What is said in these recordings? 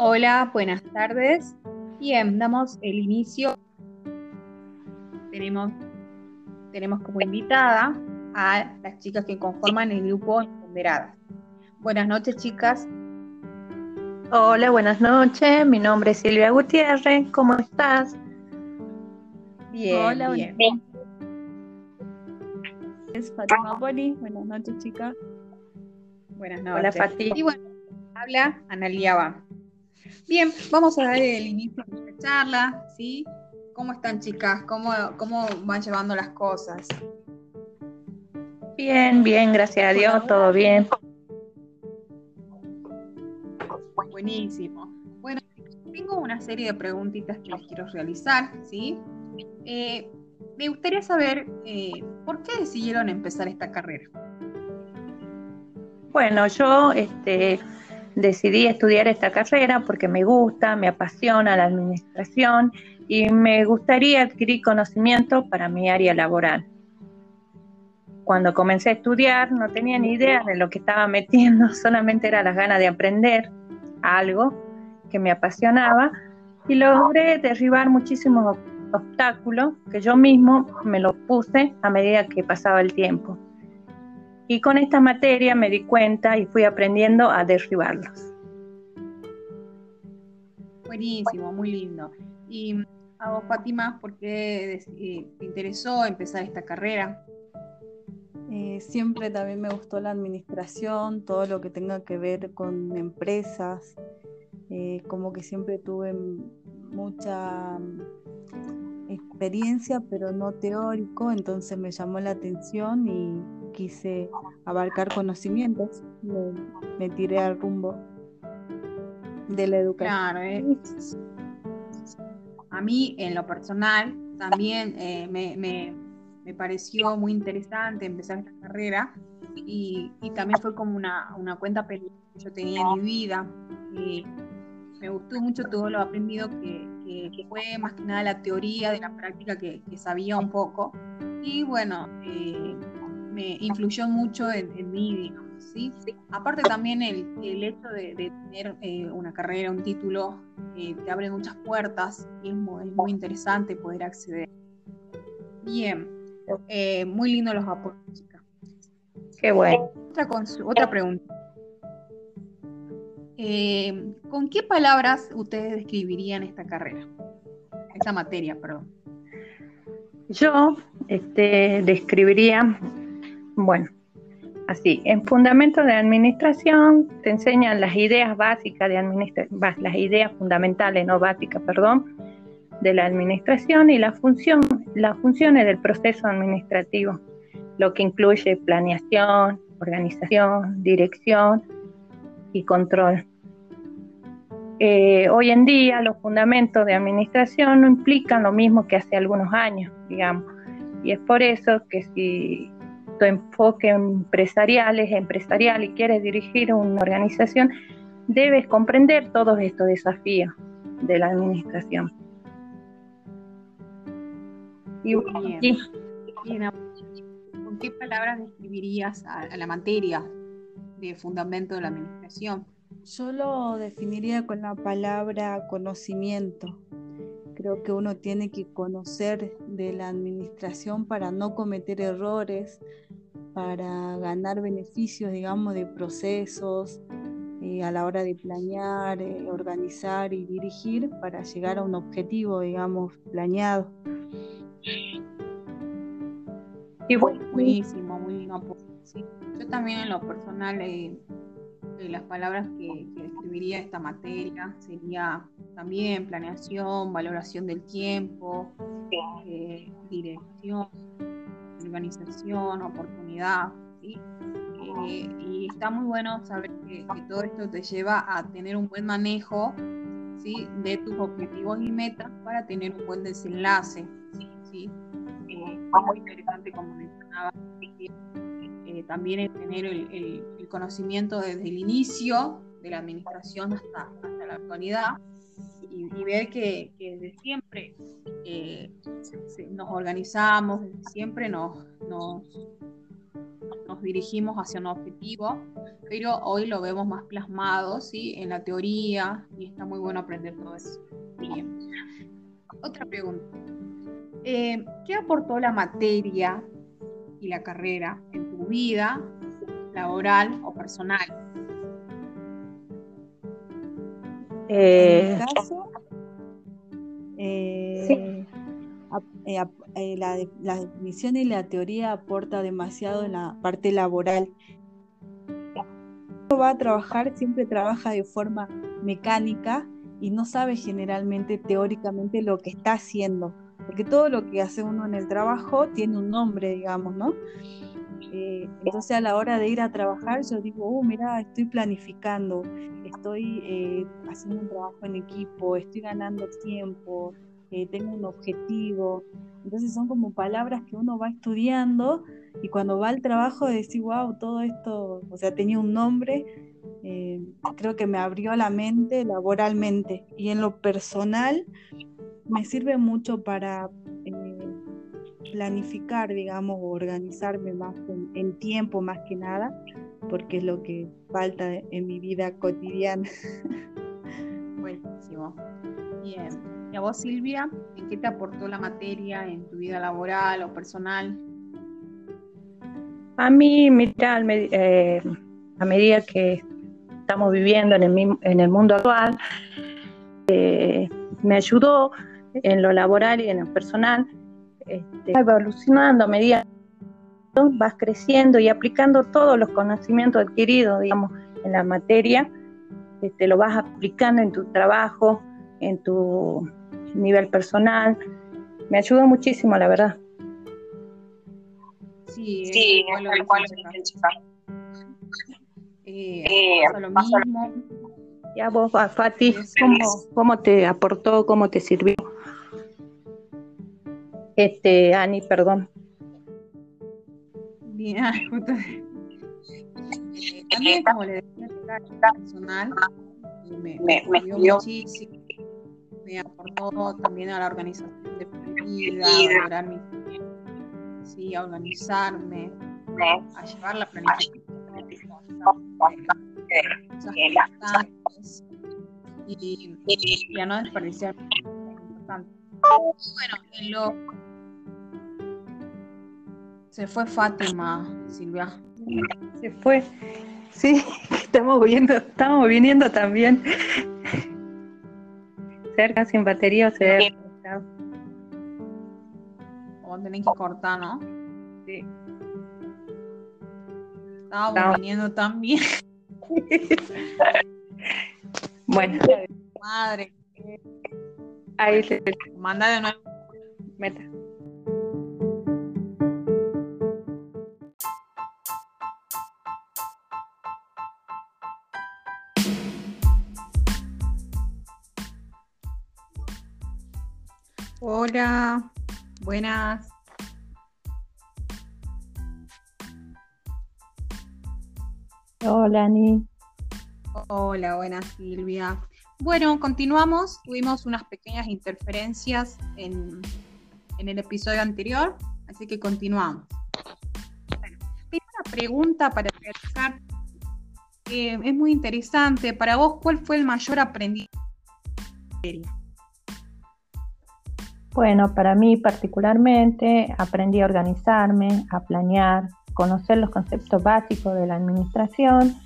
Hola, buenas tardes. Bien, damos el inicio. Tenemos, tenemos como invitada a las chicas que conforman el grupo Imponderadas. Buenas noches, chicas. Hola, buenas noches. Mi nombre es Silvia Gutiérrez. ¿Cómo estás? Bien, Hola, bien. Es Fatima Poli. Buenas noches, chicas. Buenas noches. Hola, Fatima. Y bueno, habla Analia Bien, vamos a dar el inicio de esta charla, ¿sí? ¿Cómo están chicas? ¿Cómo, ¿Cómo van llevando las cosas? Bien, bien, gracias a Dios, todo bien. Buenísimo. Bueno, tengo una serie de preguntitas que les quiero realizar, ¿sí? Eh, me gustaría saber eh, por qué decidieron empezar esta carrera. Bueno, yo este, decidí estudiar esta carrera porque me gusta, me apasiona la administración y me gustaría adquirir conocimiento para mi área laboral. Cuando comencé a estudiar no tenía ni idea de lo que estaba metiendo, solamente era las ganas de aprender algo que me apasionaba y logré derribar muchísimos obstáculos que yo mismo me los puse a medida que pasaba el tiempo. Y con esta materia me di cuenta y fui aprendiendo a derribarlos. Buenísimo, muy lindo. Y a vos, Fátima, ¿por qué eh, te interesó empezar esta carrera? Eh, siempre también me gustó la administración, todo lo que tenga que ver con empresas, eh, como que siempre tuve mucha experiencia, pero no teórico, entonces me llamó la atención y quise abarcar conocimientos, me, tiré al rumbo de la educación. a mí, en lo personal, también eh, me, pareció muy interesante empezar esta carrera y, también fue como una, cuenta que yo tenía en mi vida. Y me gustó mucho todo lo aprendido que, fue más que nada la teoría de la práctica que, sabía un poco. Y bueno, eh, me influyó mucho en, mí, digamos, ¿sí? Aparte también el, hecho de, tener eh, una carrera, un título, eh, te abre muchas puertas y es muy, interesante poder acceder. Bien, eh, muy lindo los aportes, chicas. Qué bueno. Otra, otra pregunta. ¿Con qué palabras ustedes describirían esta carrera? Esta materia, perdón. Yo este, describiría bueno, así, en Fundamentos de Administración te enseñan las ideas básicas de administración, las ideas fundamentales, no básicas, perdón, de la administración y la función, las funciones del proceso administrativo, lo que incluye planeación, organización, dirección y control. Eh, hoy en día los fundamentos de administración no implican lo mismo que hace algunos años, digamos, y es por eso que si tu enfoque empresarial es empresarial y quieres dirigir una organización, debes comprender todos estos desafíos de la administración. Y, ¿Con qué palabras describirías a, la materia de fundamento de la administración? Yo lo definiría con la palabra conocimiento. Creo que uno tiene que conocer de la administración para no cometer errores, para ganar beneficios, digamos, de procesos eh, a la hora de planear, eh, organizar y dirigir para llegar a un objetivo, digamos, planeado. Y buenísimo, muy bien. Yo también en lo personal, eh, las palabras que, que, describiría esta materia sería también planeación, valoración del tiempo, dirección organización, oportunidad, ¿sí? Eh, y está muy bueno saber que, todo esto te lleva a tener un buen manejo ¿sí? de tus objetivos y metas para tener un buen desenlace. ¿sí? Eh, muy interesante, como mencionaba, eh, también es tener el, conocimiento desde el inicio de la administración hasta, hasta la actualidad y, ver que, desde siempre nos organizamos, desde siempre nos, nos, nos dirigimos hacia un objetivo, pero hoy lo vemos más plasmado ¿sí? en la teoría y está muy bueno aprender todo eso. Bien. Otra pregunta. Eh, ¿Qué aportó la materia y la carrera en tu vida laboral o personal? en mi caso, eh, eh, la, definición y la teoría aporta demasiado en la parte laboral. Uno va a trabajar, siempre trabaja de forma mecánica y no sabe generalmente teóricamente lo que está haciendo, porque todo lo que hace uno en el trabajo tiene un nombre, digamos, ¿no? Eh, entonces a la hora de ir a trabajar yo digo, oh, mira, estoy planificando, estoy eh, haciendo un trabajo en equipo, estoy ganando tiempo, eh, tengo un objetivo. Entonces son como palabras que uno va estudiando y cuando va al trabajo decir, wow, todo esto, o sea, tenía un nombre, creo que me abrió la mente laboralmente y en lo personal me sirve mucho para planificar, digamos, organizarme más en, tiempo más que nada, porque es lo que falta en mi vida cotidiana. Buenísimo. Bien. ¿Y a vos, Silvia, en qué te aportó la materia en tu vida laboral o personal? A mí, mira, eh, a medida que estamos viviendo en el, en el mundo actual, eh, me ayudó en lo laboral y en lo personal este, evolucionando a medida que vas creciendo y aplicando todos los conocimientos adquiridos, digamos, en la materia, este, lo vas aplicando en tu trabajo, en tu nivel personal. Me ayudó muchísimo, la verdad. Sí, sí es lo cual eh, eh, lo mismo. Ya vos, Fati, ¿cómo, ¿cómo te aportó, cómo te sirvió? Este, Ani, perdón. Bien, también como le decía, personal, me, me, me dio muchísimo, me aportó también a la organización de mi vida, a lograr sí, a organizarme, a llevar la planificación y, y a no desperdiciar bueno, en lo se fue Fátima, Silvia. Se fue. Sí, estamos viendo, estamos viniendo también. Cerca sin batería o se O tenés que cortar, ¿no? Sí. Estamos viniendo también. bueno. Madre. Ahí se manda de nuevo. Meta. Hola, buenas. Hola, Ani. Hola, buenas, Silvia. Bueno, continuamos. Tuvimos unas pequeñas interferencias en, el episodio anterior, así que continuamos. Bueno, primera pregunta para empezar. Eh, es muy interesante. Para vos, ¿cuál fue el mayor aprendizaje? Bueno, para mí particularmente aprendí a organizarme, a planear, conocer los conceptos básicos de la administración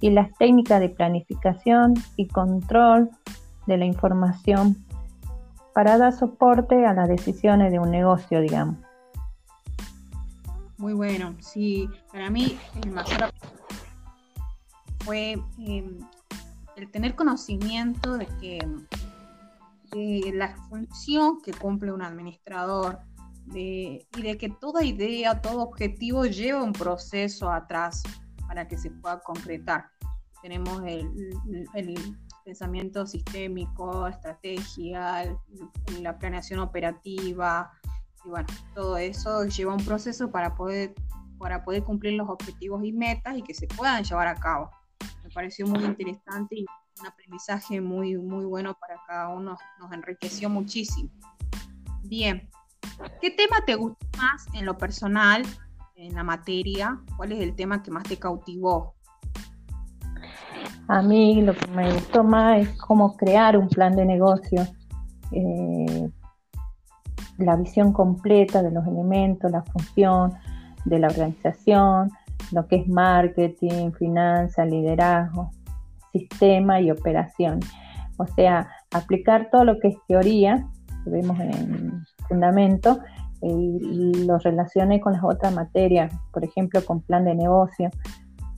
y las técnicas de planificación y control de la información para dar soporte a las decisiones de un negocio, digamos. Muy bueno, sí, para mí el mayor fue em, el tener conocimiento de que la función que cumple un administrador y de que toda idea, todo objetivo lleva un proceso atrás para que se pueda concretar. Tenemos el, pensamiento sistémico, estrategia, la planeación operativa, y bueno, todo eso lleva un proceso para poder, para poder cumplir los objetivos y metas y que se puedan llevar a cabo. Me pareció muy interesante y un aprendizaje muy, muy bueno para cada uno, nos enriqueció muchísimo. Bien, ¿qué tema te gustó más en lo personal en la materia, ¿cuál es el tema que más te cautivó? A mí lo que me gustó más es cómo crear un plan de negocio, eh, la visión completa de los elementos, la función de la organización, lo que es marketing, finanzas, liderazgo, sistema y operación. O sea, aplicar todo lo que es teoría, que vemos en fundamento, y lo relacione con las otras materias, por ejemplo, con plan de negocio,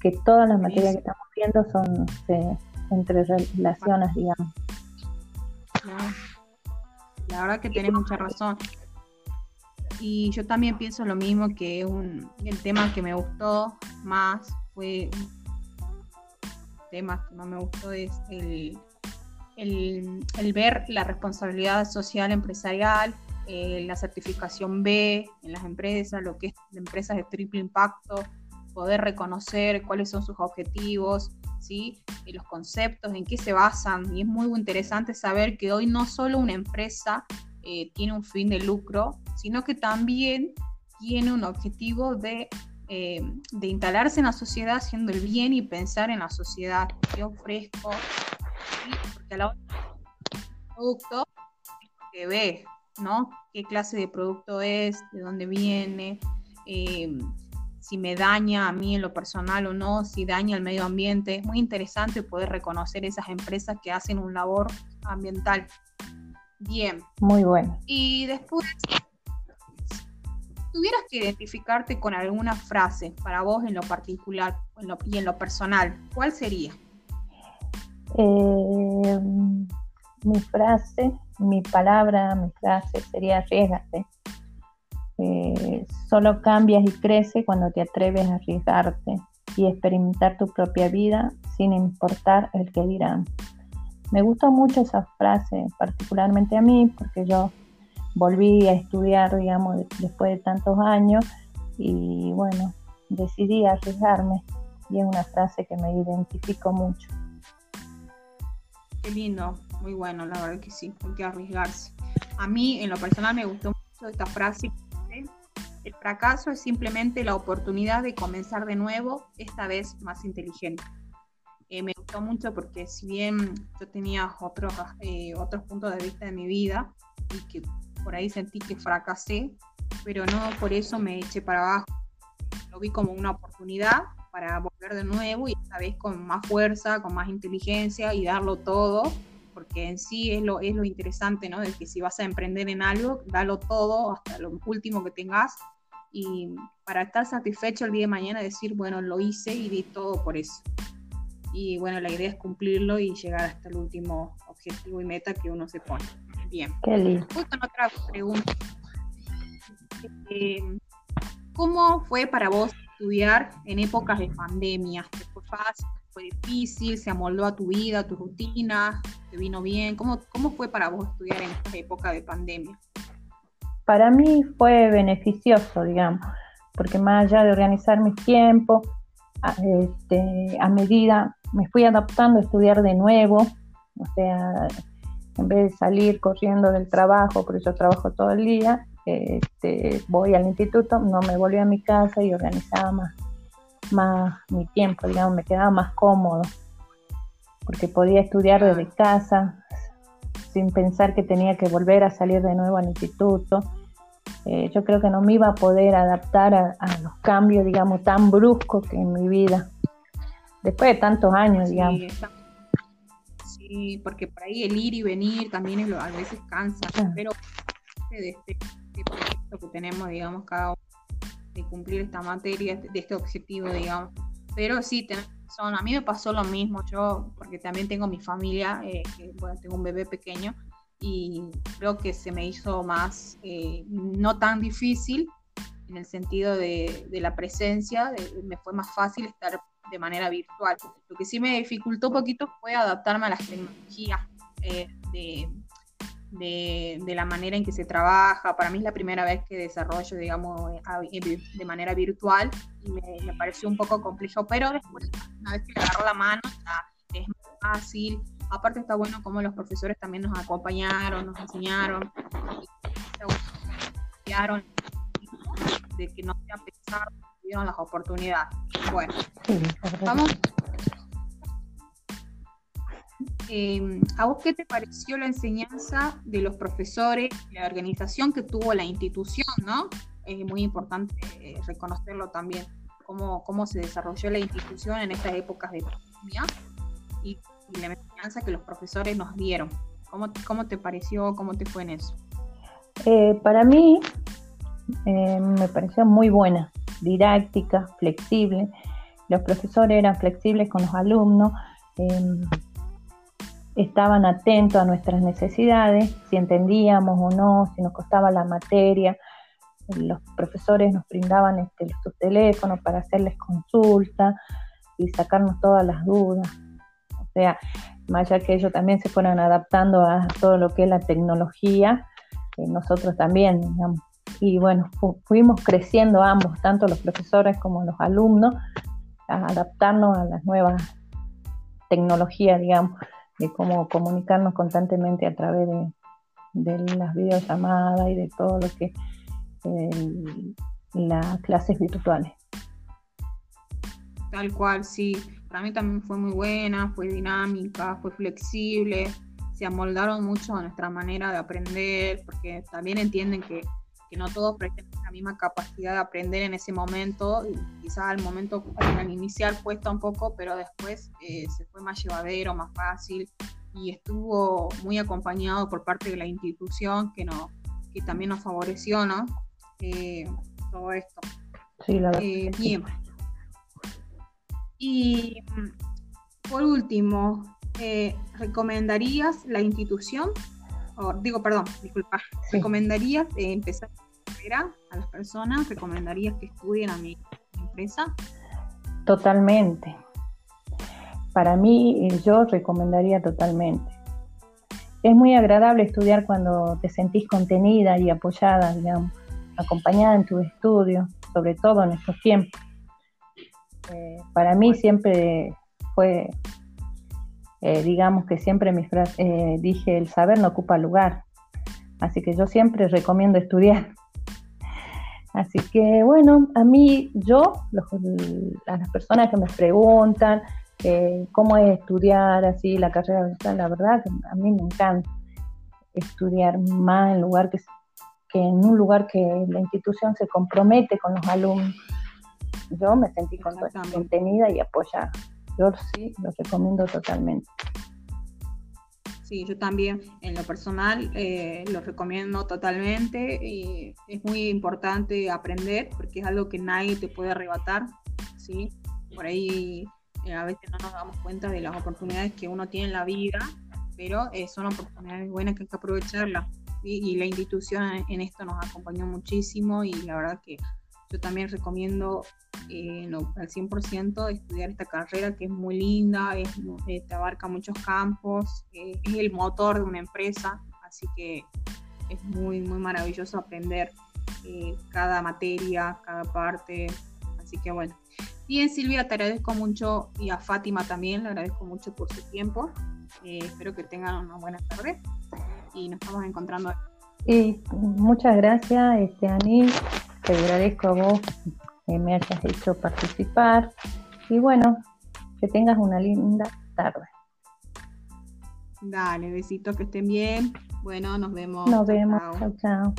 que todas las materias que estamos viendo son entre relaciones, digamos. La verdad que tiene mucha razón. Y yo también pienso lo mismo que un, el tema que me gustó más fue el tema que más me gustó es el, el, ver la responsabilidad social empresarial, eh, la certificación B en las empresas, lo que es de empresas de triple impacto, poder reconocer cuáles son sus objetivos, ¿sí? Y los conceptos, en qué se basan. Y es muy interesante saber que hoy no solo una empresa eh, tiene un fin de lucro, sino que también tiene un objetivo de, eh, de instalarse en la sociedad haciendo el bien y pensar en la sociedad. ¿Qué ofrezco? Porque a la hora producto que ve, ¿no? ¿Qué clase de producto es? ¿De dónde viene? Eh, si me daña a mí en lo personal o no, si daña al medio ambiente. Es muy interesante poder reconocer esas empresas que hacen un labor ambiental. Bien. Muy bueno. Y después, tuvieras que identificarte con alguna frase para vos en lo particular y en lo personal, ¿cuál sería? Eh, mi frase, mi palabra, mi frase sería arriesgate. Eh, solo cambias y creces cuando te atreves a arriesgarte y experimentar tu propia vida sin importar el que dirán. Me gustó mucho esa frase, particularmente a mí, porque yo volví a estudiar, digamos, después de tantos años y bueno, decidí arriesgarme y es una frase que me identifico mucho. Qué lindo, muy bueno, la verdad que sí, hay que arriesgarse. A mí, en lo personal, me gustó mucho esta frase el fracaso es simplemente la oportunidad de comenzar de nuevo, esta vez más inteligente. Eh, me gustó mucho porque si bien yo tenía otros, eh, otros puntos de vista de mi vida y que por ahí sentí que fracasé, pero no por eso me eché para abajo. Lo vi como una oportunidad para volver de nuevo y esta vez con más fuerza, con más inteligencia y darlo todo, porque en sí es lo, es lo interesante, ¿no? De que si vas a emprender en algo, dalo todo hasta lo último que tengas y para estar satisfecho el día de mañana decir, bueno, lo hice y di todo por eso. Y bueno, la idea es cumplirlo y llegar hasta el último objetivo y meta que uno se pone. Bien. Qué lindo. Con otra pregunta. Eh, ¿Cómo fue para vos estudiar en épocas de pandemia? ¿Fue fácil? ¿Fue difícil? ¿Se amoldó a tu vida, a tu rutina? ¿Te vino bien? ¿Cómo, cómo fue para vos estudiar en esta época de pandemia? para mí fue beneficioso, digamos, porque más allá de organizar mis tiempos, a, este, a medida me fui adaptando a estudiar de nuevo, o sea, en vez de salir corriendo del trabajo, por eso trabajo todo el día, este, voy al instituto, no me volví a mi casa y organizaba más, más mi tiempo, digamos, me quedaba más cómodo, porque podía estudiar desde casa, sin pensar que tenía que volver a salir de nuevo al instituto. Eh, yo creo que no me iba a poder adaptar a, los cambios, digamos, tan bruscos que en mi vida, después de tantos años, digamos. Sí, porque por ahí el ir y venir también a veces cansa, pero de este, este, proyecto que tenemos, digamos, cada uno, de cumplir esta materia, de este objetivo, digamos. Pero sí, tenemos a mí me pasó lo mismo, yo, porque también tengo mi familia, eh, bueno, tengo un bebé pequeño y creo que se me hizo más, eh, no tan difícil en el sentido de, la presencia, me fue más fácil estar de manera virtual. Lo que sí me dificultó un poquito fue adaptarme a las tecnologías eh, de de, la manera en que se trabaja. Para mí es la primera vez que desarrollo, digamos, de manera virtual y me, pareció un poco complejo, pero después, una vez que le agarro la mano, es más fácil. Aparte está bueno como los profesores también nos acompañaron, nos enseñaron, de que no sea pesado dieron las oportunidades. Bueno, vamos. Em, ¿A vos qué te pareció la enseñanza de los profesores, la organización que tuvo la institución, no? Es muy importante eh, reconocerlo también, cómo, cómo se desarrolló la institución en estas épocas de pandemia y, la enseñanza que los profesores nos dieron. ¿Cómo, cómo te pareció, cómo te fue en eso? Eh, para mí eh, me pareció muy buena, didáctica, flexible. Los profesores eran flexibles con los alumnos, em, estaban atentos a nuestras necesidades, si entendíamos o no, si nos costaba la materia. Los profesores nos brindaban este, sus teléfonos para hacerles consultas y sacarnos todas las dudas. O sea, más allá que ellos también se fueron adaptando a todo lo que es la tecnología, eh, nosotros también, digamos. Y bueno, fuimos creciendo ambos, tanto los profesores como los alumnos, a adaptarnos a las nuevas tecnologías, digamos, de cómo comunicarnos constantemente a través de, las videollamadas y de todo lo que las clases virtuales. Tal cual, sí. Para mí también fue muy buena, fue dinámica, fue flexible se amoldaron mucho a nuestra manera de aprender, porque también entienden que, no todos tienen la misma capacidad de aprender en ese momento, quizás al momento al inicial cuesta un poco, pero después eh, se fue más llevadero, más fácil, y estuvo muy acompañado por parte de la institución que, no, que también nos favoreció, ¿no? Eh, todo esto. Sí, la verdad. Eh, bien. Y mm, por último, eh, ¿recomendarías la institución? O, digo, perdón, disculpa. ¿Recomendarías eh, empezar carrera a las personas? ¿Recomendarías que estudien a mi empresa? Totalmente. Para mí, eh, yo recomendaría totalmente. Es muy agradable estudiar cuando te sentís contenida y apoyada, digamos, acompañada en tu estudio, sobre todo en estos tiempos. para mí siempre fue eh, digamos que siempre mi frase, eh, dije, el saber no ocupa lugar. Así que yo siempre recomiendo estudiar. Así que bueno, a mí, yo, a las personas que me preguntan eh, cómo es estudiar así la carrera la verdad que a mí me encanta estudiar más en lugar que, que en un lugar que la institución se compromete con los alumnos. Yo me sentí contenida y apoyada. Yo sí lo recomiendo totalmente. Sí, yo también en lo personal eh, lo recomiendo totalmente. Y es muy importante aprender porque es algo que nadie te puede arrebatar. ¿sí? Por ahí eh, a veces no nos damos cuenta de las oportunidades que uno tiene en la vida, pero eh, son oportunidades buenas que hay que aprovecharlas. Y la institución en esto nos acompañó muchísimo y la verdad que yo también recomiendo eh, al 100% estudiar esta carrera que es muy linda, es, eh, te abarca muchos campos, eh, es el motor de una empresa, así que es muy, muy maravilloso aprender cada materia, cada parte, así que bueno. Bien Silvia, te agradezco mucho y a Fátima también, le agradezco mucho por su tiempo, espero que tengan una buena tarde y nos estamos encontrando. Muchas gracias, este, Ani. Te agradezco a vos que me hayas hecho participar y bueno, que tengas una linda tarde. Dale, besitos, que estén bien. Bueno, nos vemos. Nos vemos. chao. chao.